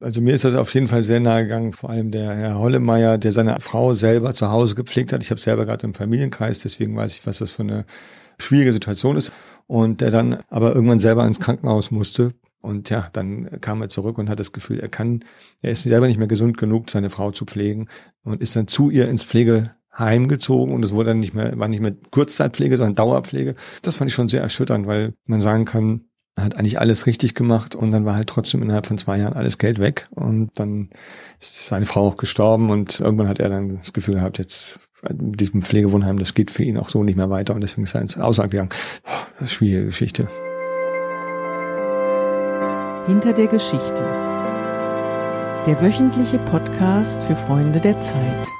Also mir ist das auf jeden Fall sehr nahe gegangen, vor allem der Herr Hollemeier, der seine Frau selber zu Hause gepflegt hat. Ich habe selber gerade im Familienkreis, deswegen weiß ich, was das für eine schwierige Situation ist. Und der dann aber irgendwann selber ins Krankenhaus musste. Und ja, dann kam er zurück und hat das Gefühl, er kann, er ist selber nicht mehr gesund genug, seine Frau zu pflegen und ist dann zu ihr ins Pflegeheim gezogen und es wurde dann nicht mehr, war nicht mehr Kurzzeitpflege, sondern Dauerpflege. Das fand ich schon sehr erschütternd, weil man sagen kann, hat eigentlich alles richtig gemacht und dann war halt trotzdem innerhalb von zwei Jahren alles Geld weg und dann ist seine Frau auch gestorben und irgendwann hat er dann das Gefühl gehabt, jetzt mit diesem Pflegewohnheim, das geht für ihn auch so nicht mehr weiter und deswegen ist er ins Ausland gegangen. Eine schwierige Geschichte. Hinter der Geschichte. Der wöchentliche Podcast für Freunde der Zeit.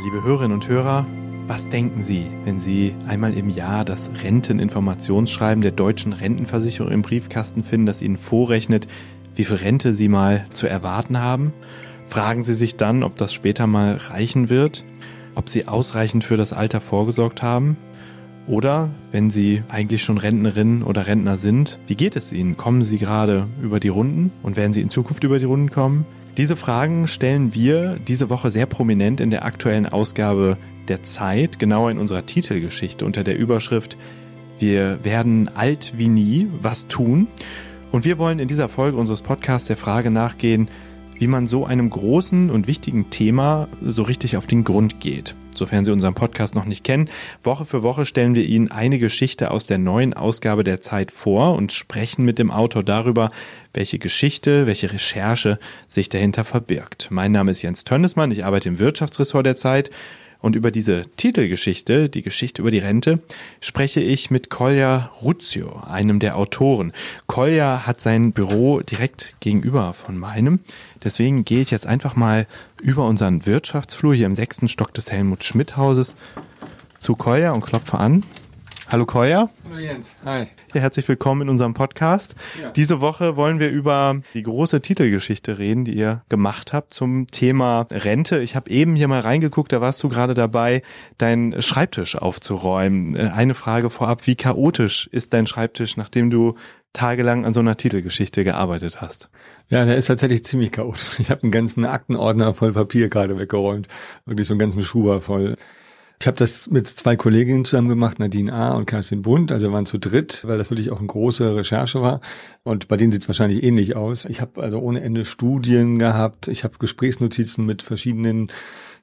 Liebe Hörerinnen und Hörer, was denken Sie, wenn Sie einmal im Jahr das Renteninformationsschreiben der deutschen Rentenversicherung im Briefkasten finden, das Ihnen vorrechnet, wie viel Rente Sie mal zu erwarten haben? Fragen Sie sich dann, ob das später mal reichen wird, ob Sie ausreichend für das Alter vorgesorgt haben? Oder, wenn Sie eigentlich schon Rentnerin oder Rentner sind, wie geht es Ihnen? Kommen Sie gerade über die Runden und werden Sie in Zukunft über die Runden kommen? Diese Fragen stellen wir diese Woche sehr prominent in der aktuellen Ausgabe der Zeit, genauer in unserer Titelgeschichte unter der Überschrift Wir werden alt wie nie, was tun? Und wir wollen in dieser Folge unseres Podcasts der Frage nachgehen, wie man so einem großen und wichtigen Thema so richtig auf den Grund geht. Sofern Sie unseren Podcast noch nicht kennen, Woche für Woche stellen wir Ihnen eine Geschichte aus der neuen Ausgabe der Zeit vor und sprechen mit dem Autor darüber, welche Geschichte, welche Recherche sich dahinter verbirgt. Mein Name ist Jens Tönnesmann, ich arbeite im Wirtschaftsressort der Zeit und über diese Titelgeschichte, die Geschichte über die Rente, spreche ich mit Kolja Ruzio, einem der Autoren. Kolja hat sein Büro direkt gegenüber von meinem. Deswegen gehe ich jetzt einfach mal über unseren Wirtschaftsflur hier im sechsten Stock des Helmut Schmidt Hauses zu Kolja und klopfe an. Hallo Koya. Hallo Jens. Hi. Ja, herzlich willkommen in unserem Podcast. Ja. Diese Woche wollen wir über die große Titelgeschichte reden, die ihr gemacht habt zum Thema Rente. Ich habe eben hier mal reingeguckt, da warst du gerade dabei, deinen Schreibtisch aufzuräumen. Äh, eine Frage vorab, wie chaotisch ist dein Schreibtisch, nachdem du tagelang an so einer Titelgeschichte gearbeitet hast. Ja, der ist tatsächlich ziemlich chaotisch. Ich habe einen ganzen Aktenordner voll Papier gerade weggeräumt. Wirklich so einen ganzen Schuber voll. Ich habe das mit zwei Kolleginnen zusammen gemacht, Nadine A. und Kerstin Bund. Also wir waren zu dritt, weil das wirklich auch eine große Recherche war. Und bei denen sieht es wahrscheinlich ähnlich aus. Ich habe also ohne Ende Studien gehabt. Ich habe Gesprächsnotizen mit verschiedenen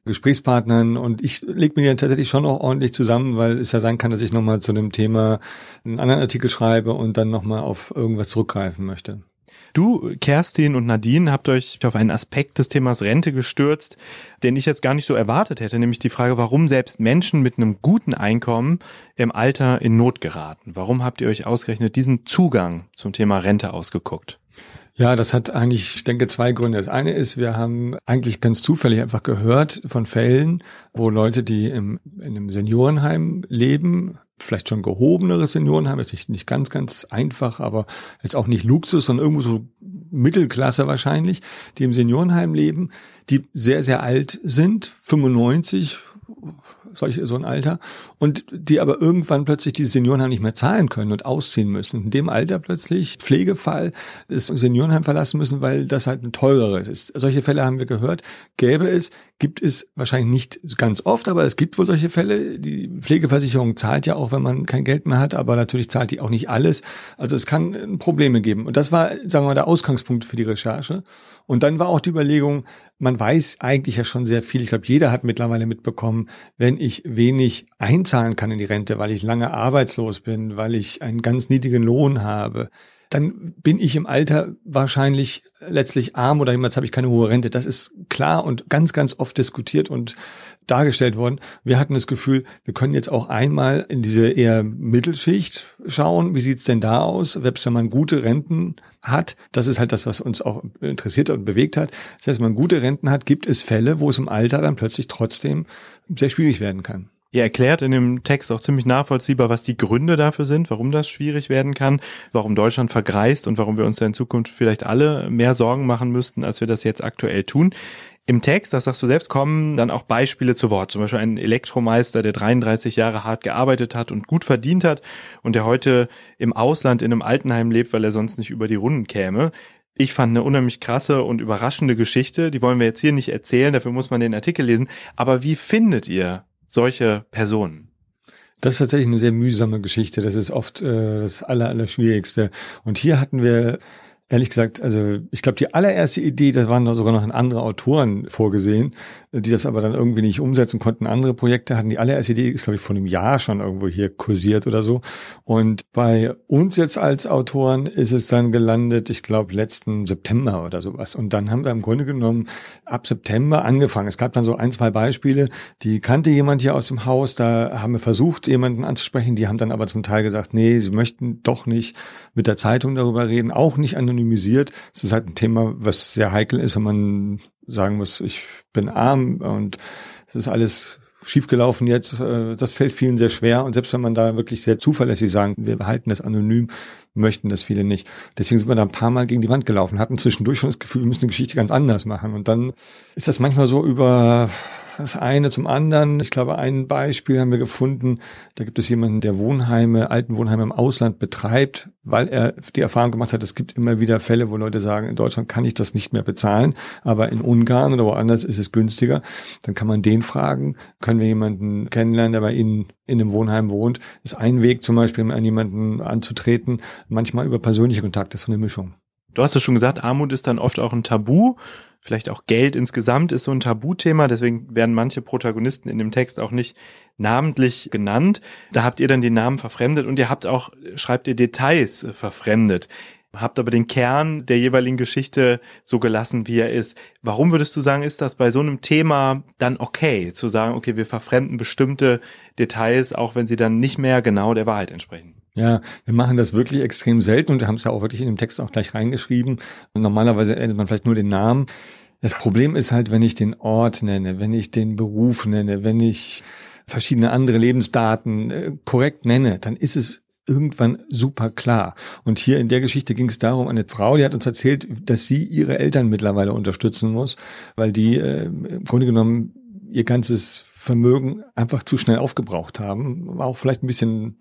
Gesprächspartnern und ich lege mir ja tatsächlich schon auch ordentlich zusammen, weil es ja sein kann, dass ich nochmal zu dem Thema einen anderen Artikel schreibe und dann nochmal auf irgendwas zurückgreifen möchte. Du, Kerstin und Nadine, habt euch auf einen Aspekt des Themas Rente gestürzt, den ich jetzt gar nicht so erwartet hätte, nämlich die Frage, warum selbst Menschen mit einem guten Einkommen im Alter in Not geraten. Warum habt ihr euch ausgerechnet diesen Zugang zum Thema Rente ausgeguckt? Ja, das hat eigentlich, ich denke, zwei Gründe. Das eine ist, wir haben eigentlich ganz zufällig einfach gehört von Fällen, wo Leute, die im, in einem Seniorenheim leben, vielleicht schon gehobeneres Seniorenheim, ist nicht, nicht ganz, ganz einfach, aber jetzt auch nicht Luxus, sondern irgendwo so Mittelklasse wahrscheinlich, die im Seniorenheim leben, die sehr, sehr alt sind, 95, solche, so ein Alter, und die aber irgendwann plötzlich diese Seniorenheim nicht mehr zahlen können und ausziehen müssen. In dem Alter plötzlich Pflegefall das Seniorenheim verlassen müssen, weil das halt ein teureres ist. Solche Fälle haben wir gehört. Gäbe es, gibt es wahrscheinlich nicht ganz oft, aber es gibt wohl solche Fälle. Die Pflegeversicherung zahlt ja auch, wenn man kein Geld mehr hat, aber natürlich zahlt die auch nicht alles. Also es kann Probleme geben. Und das war, sagen wir mal, der Ausgangspunkt für die Recherche. Und dann war auch die Überlegung, man weiß eigentlich ja schon sehr viel. Ich glaube, jeder hat mittlerweile mitbekommen, wenn ich wenig einzahlen kann in die Rente, weil ich lange arbeitslos bin, weil ich einen ganz niedrigen Lohn habe, dann bin ich im Alter wahrscheinlich letztlich arm oder jemals habe ich keine hohe Rente. Das ist klar und ganz, ganz oft diskutiert und dargestellt worden. Wir hatten das Gefühl, wir können jetzt auch einmal in diese eher Mittelschicht schauen. Wie sieht's denn da aus? Selbst wenn man gute Renten hat, das ist halt das, was uns auch interessiert und bewegt hat. Heißt, wenn man gute Renten hat, gibt es Fälle, wo es im Alter dann plötzlich trotzdem sehr schwierig werden kann. Ihr erklärt in dem Text auch ziemlich nachvollziehbar, was die Gründe dafür sind, warum das schwierig werden kann, warum Deutschland vergreist und warum wir uns da in Zukunft vielleicht alle mehr Sorgen machen müssten, als wir das jetzt aktuell tun. Im Text, das sagst du selbst, kommen dann auch Beispiele zu Wort. Zum Beispiel ein Elektromeister, der 33 Jahre hart gearbeitet hat und gut verdient hat und der heute im Ausland in einem Altenheim lebt, weil er sonst nicht über die Runden käme. Ich fand eine unheimlich krasse und überraschende Geschichte. Die wollen wir jetzt hier nicht erzählen, dafür muss man den Artikel lesen. Aber wie findet ihr solche Personen? Das ist tatsächlich eine sehr mühsame Geschichte. Das ist oft äh, das Aller, Allerschwierigste. Und hier hatten wir Ehrlich gesagt, also ich glaube, die allererste Idee, das waren sogar noch andere Autoren vorgesehen, die das aber dann irgendwie nicht umsetzen konnten. Andere Projekte hatten die allererste Idee, ist glaube ich vor einem Jahr schon irgendwo hier kursiert oder so. Und bei uns jetzt als Autoren ist es dann gelandet, ich glaube letzten September oder sowas. Und dann haben wir im Grunde genommen ab September angefangen. Es gab dann so ein, zwei Beispiele, die kannte jemand hier aus dem Haus, da haben wir versucht, jemanden anzusprechen. Die haben dann aber zum Teil gesagt, nee, sie möchten doch nicht mit der Zeitung darüber reden, auch nicht an anonymisiert. Es ist halt ein Thema, was sehr heikel ist, wenn man sagen muss, ich bin arm und es ist alles schiefgelaufen jetzt. Äh, das fällt vielen sehr schwer. Und selbst wenn man da wirklich sehr zuverlässig sagen, wir behalten das anonym, möchten das viele nicht. Deswegen sind wir da ein paar Mal gegen die Wand gelaufen, hatten zwischendurch schon das Gefühl, wir müssen eine Geschichte ganz anders machen. Und dann ist das manchmal so über das eine zum anderen. Ich glaube, ein Beispiel haben wir gefunden. Da gibt es jemanden, der Wohnheime, alten Wohnheime im Ausland betreibt, weil er die Erfahrung gemacht hat, es gibt immer wieder Fälle, wo Leute sagen, in Deutschland kann ich das nicht mehr bezahlen, aber in Ungarn oder woanders ist es günstiger. Dann kann man den fragen, können wir jemanden kennenlernen, der bei Ihnen in einem Wohnheim wohnt. Ist ein Weg zum Beispiel, an jemanden anzutreten, manchmal über persönliche Kontakte, so eine Mischung. Du hast es schon gesagt, Armut ist dann oft auch ein Tabu. Vielleicht auch Geld insgesamt ist so ein Tabuthema, deswegen werden manche Protagonisten in dem Text auch nicht namentlich genannt. Da habt ihr dann die Namen verfremdet und ihr habt auch, schreibt ihr Details verfremdet. Habt aber den Kern der jeweiligen Geschichte so gelassen, wie er ist. Warum würdest du sagen, ist das bei so einem Thema dann okay, zu sagen, okay, wir verfremden bestimmte Details, auch wenn sie dann nicht mehr genau der Wahrheit entsprechen? Ja, wir machen das wirklich extrem selten und wir haben es ja auch wirklich in dem Text auch gleich reingeschrieben. Normalerweise ändert man vielleicht nur den Namen. Das Problem ist halt, wenn ich den Ort nenne, wenn ich den Beruf nenne, wenn ich verschiedene andere Lebensdaten äh, korrekt nenne, dann ist es irgendwann super klar. Und hier in der Geschichte ging es darum, eine Frau, die hat uns erzählt, dass sie ihre Eltern mittlerweile unterstützen muss, weil die äh, im Grunde genommen ihr ganzes Vermögen einfach zu schnell aufgebraucht haben. War auch vielleicht ein bisschen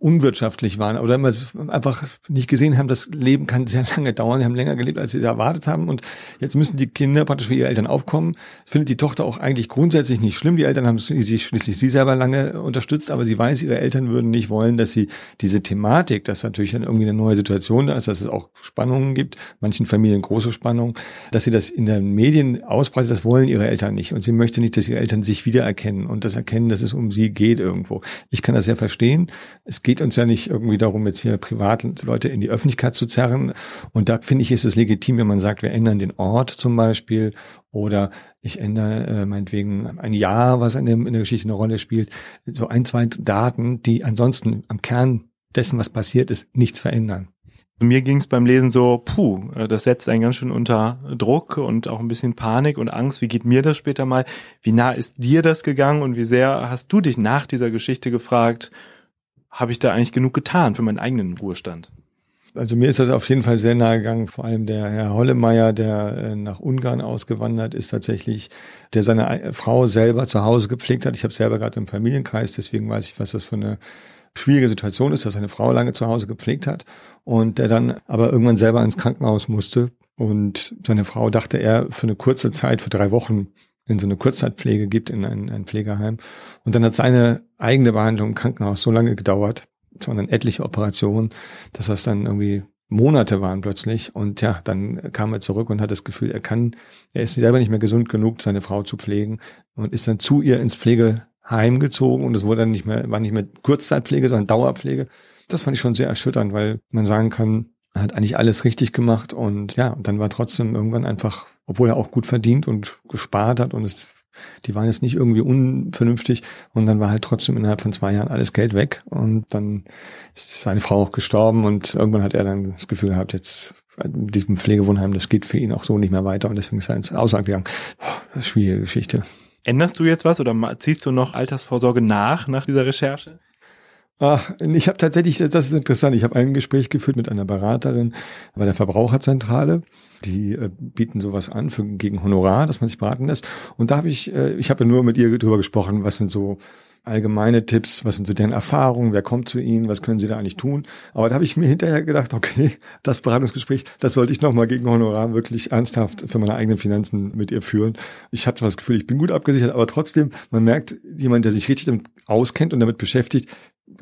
unwirtschaftlich waren oder immer einfach nicht gesehen haben, das Leben kann sehr lange dauern. Sie haben länger gelebt, als sie erwartet haben und jetzt müssen die Kinder praktisch für ihre Eltern aufkommen. Das findet die Tochter auch eigentlich grundsätzlich nicht schlimm. Die Eltern haben sie schließlich sie selber lange unterstützt, aber sie weiß, ihre Eltern würden nicht wollen, dass sie diese Thematik, dass natürlich dann irgendwie eine neue Situation da ist, dass es auch Spannungen gibt, manchen Familien große Spannungen, dass sie das in den Medien ausbreitet, das wollen ihre Eltern nicht und sie möchte nicht, dass ihre Eltern sich wiedererkennen und das erkennen, dass es um sie geht irgendwo. Ich kann das sehr verstehen. Es geht geht uns ja nicht irgendwie darum, jetzt hier privat Leute in die Öffentlichkeit zu zerren. Und da finde ich, ist es legitim, wenn man sagt, wir ändern den Ort zum Beispiel oder ich ändere äh, meinetwegen ein Jahr, was in, dem, in der Geschichte eine Rolle spielt. So ein, zwei Daten, die ansonsten am Kern dessen, was passiert ist, nichts verändern. Mir ging es beim Lesen so, puh, äh, das setzt einen ganz schön unter Druck und auch ein bisschen Panik und Angst. Wie geht mir das später mal? Wie nah ist dir das gegangen und wie sehr hast du dich nach dieser Geschichte gefragt, habe ich da eigentlich genug getan für meinen eigenen Ruhestand? Also mir ist das auf jeden Fall sehr nahe gegangen. Vor allem der Herr Hollemeier, der äh, nach Ungarn ausgewandert ist tatsächlich, der seine Frau selber zu Hause gepflegt hat. Ich habe selber gerade im Familienkreis, deswegen weiß ich, was das für eine schwierige Situation ist, dass seine Frau lange zu Hause gepflegt hat und der dann aber irgendwann selber ins Krankenhaus musste und seine Frau dachte er für eine kurze Zeit, für drei Wochen in so eine Kurzzeitpflege gibt, in ein, ein Pflegeheim. Und dann hat seine eigene Behandlung im Krankenhaus so lange gedauert, sondern etliche Operationen, dass das dann irgendwie Monate waren plötzlich. Und ja, dann kam er zurück und hat das Gefühl, er kann, er ist selber nicht mehr gesund genug, seine Frau zu pflegen und ist dann zu ihr ins Pflegeheim gezogen und es wurde dann nicht mehr, war nicht mehr Kurzzeitpflege, sondern Dauerpflege. Das fand ich schon sehr erschütternd, weil man sagen kann, hat eigentlich alles richtig gemacht und ja, dann war trotzdem irgendwann einfach obwohl er auch gut verdient und gespart hat und es, die waren jetzt nicht irgendwie unvernünftig und dann war halt trotzdem innerhalb von zwei Jahren alles Geld weg und dann ist seine Frau auch gestorben und irgendwann hat er dann das Gefühl gehabt, jetzt mit diesem Pflegewohnheim, das geht für ihn auch so nicht mehr weiter und deswegen ist er ins Ausland gegangen. Eine schwierige Geschichte. Änderst du jetzt was oder ziehst du noch Altersvorsorge nach, nach dieser Recherche? Ach, ich habe tatsächlich, das ist interessant, ich habe ein Gespräch geführt mit einer Beraterin bei der Verbraucherzentrale. Die äh, bieten sowas an für, gegen Honorar, dass man sich beraten lässt. Und da habe ich, äh, ich habe nur mit ihr drüber gesprochen, was sind so allgemeine Tipps, was sind so deren Erfahrungen, wer kommt zu ihnen, was können sie da eigentlich tun. Aber da habe ich mir hinterher gedacht, okay, das Beratungsgespräch, das sollte ich nochmal gegen Honorar wirklich ernsthaft für meine eigenen Finanzen mit ihr führen. Ich hatte das Gefühl, ich bin gut abgesichert, aber trotzdem, man merkt, jemand, der sich richtig damit auskennt und damit beschäftigt,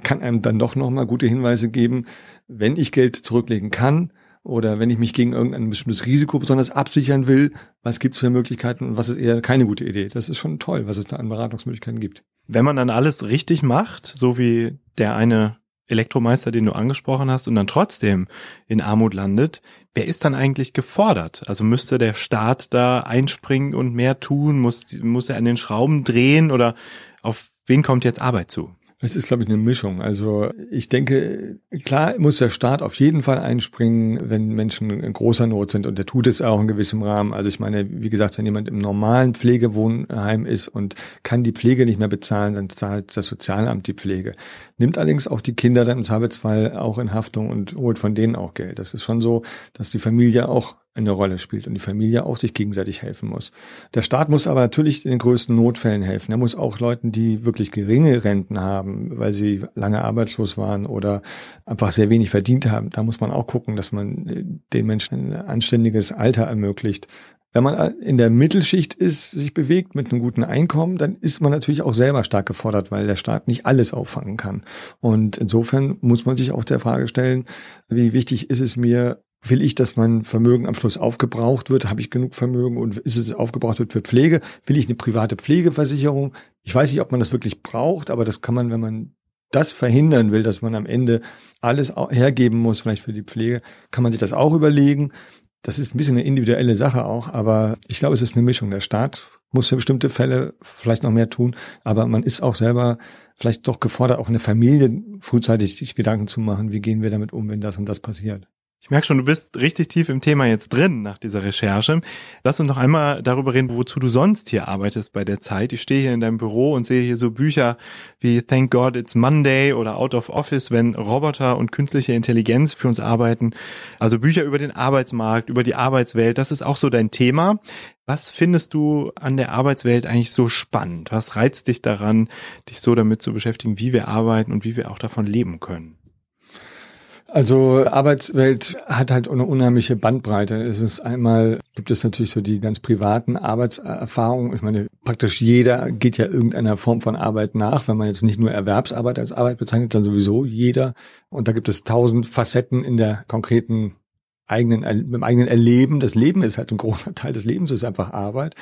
kann einem dann doch nochmal gute Hinweise geben, wenn ich Geld zurücklegen kann, oder wenn ich mich gegen irgendein bestimmtes Risiko besonders absichern will, was gibt es für Möglichkeiten und was ist eher keine gute Idee. Das ist schon toll, was es da an Beratungsmöglichkeiten gibt. Wenn man dann alles richtig macht, so wie der eine Elektromeister, den du angesprochen hast, und dann trotzdem in Armut landet, wer ist dann eigentlich gefordert? Also müsste der Staat da einspringen und mehr tun? Muss, muss er an den Schrauben drehen oder auf wen kommt jetzt Arbeit zu? Es ist, glaube ich, eine Mischung. Also ich denke, klar muss der Staat auf jeden Fall einspringen, wenn Menschen in großer Not sind und der tut es auch in gewissem Rahmen. Also ich meine, wie gesagt, wenn jemand im normalen Pflegewohnheim ist und kann die Pflege nicht mehr bezahlen, dann zahlt das Sozialamt die Pflege. Nimmt allerdings auch die Kinder dann im Zweifelsfall auch in Haftung und holt von denen auch Geld. Das ist schon so, dass die Familie auch eine Rolle spielt und die Familie auch sich gegenseitig helfen muss. Der Staat muss aber natürlich in den größten Notfällen helfen. Er muss auch Leuten, die wirklich geringe Renten haben, weil sie lange arbeitslos waren oder einfach sehr wenig verdient haben, da muss man auch gucken, dass man den Menschen ein anständiges Alter ermöglicht. Wenn man in der Mittelschicht ist, sich bewegt mit einem guten Einkommen, dann ist man natürlich auch selber stark gefordert, weil der Staat nicht alles auffangen kann. Und insofern muss man sich auch der Frage stellen, wie wichtig ist es mir, Will ich, dass mein Vermögen am Schluss aufgebraucht wird? Habe ich genug Vermögen und ist es aufgebraucht wird für Pflege? Will ich eine private Pflegeversicherung? Ich weiß nicht, ob man das wirklich braucht, aber das kann man, wenn man das verhindern will, dass man am Ende alles hergeben muss, vielleicht für die Pflege, kann man sich das auch überlegen. Das ist ein bisschen eine individuelle Sache auch, aber ich glaube, es ist eine Mischung. Der Staat muss für bestimmte Fälle vielleicht noch mehr tun, aber man ist auch selber vielleicht doch gefordert, auch in der Familie frühzeitig sich Gedanken zu machen, wie gehen wir damit um, wenn das und das passiert. Ich merke schon, du bist richtig tief im Thema jetzt drin nach dieser Recherche. Lass uns noch einmal darüber reden, wozu du sonst hier arbeitest bei der Zeit. Ich stehe hier in deinem Büro und sehe hier so Bücher wie Thank God It's Monday oder Out of Office, wenn Roboter und künstliche Intelligenz für uns arbeiten. Also Bücher über den Arbeitsmarkt, über die Arbeitswelt. Das ist auch so dein Thema. Was findest du an der Arbeitswelt eigentlich so spannend? Was reizt dich daran, dich so damit zu beschäftigen, wie wir arbeiten und wie wir auch davon leben können? Also Arbeitswelt hat halt eine unheimliche Bandbreite. Es ist einmal, gibt es natürlich so die ganz privaten Arbeitserfahrungen. Ich meine, praktisch jeder geht ja irgendeiner Form von Arbeit nach. Wenn man jetzt nicht nur Erwerbsarbeit als Arbeit bezeichnet, dann sowieso jeder. Und da gibt es tausend Facetten in der konkreten eigenen, im eigenen Erleben. Das Leben ist halt ein großer Teil des Lebens, ist einfach Arbeit.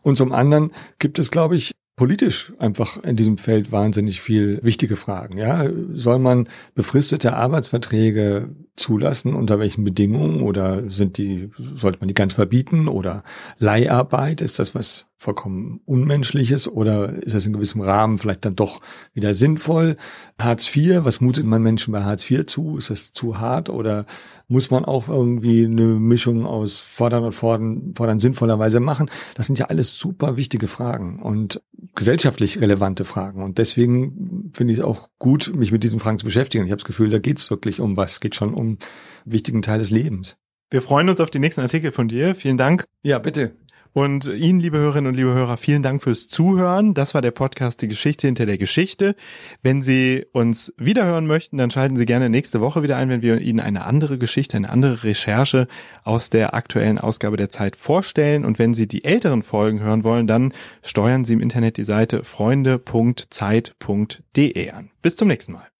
Und zum anderen gibt es, glaube ich, politisch einfach in diesem Feld wahnsinnig viel wichtige Fragen. Ja, soll man befristete Arbeitsverträge zulassen? Unter welchen Bedingungen? Oder sind die, sollte man die ganz verbieten? Oder Leiharbeit? Ist das was vollkommen Unmenschliches? Oder ist das in gewissem Rahmen vielleicht dann doch wieder sinnvoll? Hartz IV, was mutet man Menschen bei Hartz IV zu? Ist das zu hart? Oder muss man auch irgendwie eine Mischung aus fordern und fordern, fordern sinnvollerweise machen? Das sind ja alles super wichtige Fragen und gesellschaftlich relevante Fragen. Und deswegen finde ich es auch gut, mich mit diesen Fragen zu beschäftigen. Ich habe das Gefühl, da geht es wirklich um was. Es geht schon um einen wichtigen Teil des Lebens. Wir freuen uns auf die nächsten Artikel von dir. Vielen Dank. Ja, bitte. Und Ihnen, liebe Hörerinnen und liebe Hörer, vielen Dank fürs Zuhören. Das war der Podcast Die Geschichte hinter der Geschichte. Wenn Sie uns wiederhören möchten, dann schalten Sie gerne nächste Woche wieder ein, wenn wir Ihnen eine andere Geschichte, eine andere Recherche aus der aktuellen Ausgabe der Zeit vorstellen. Und wenn Sie die älteren Folgen hören wollen, dann steuern Sie im Internet die Seite freunde.zeit.de an. Bis zum nächsten Mal.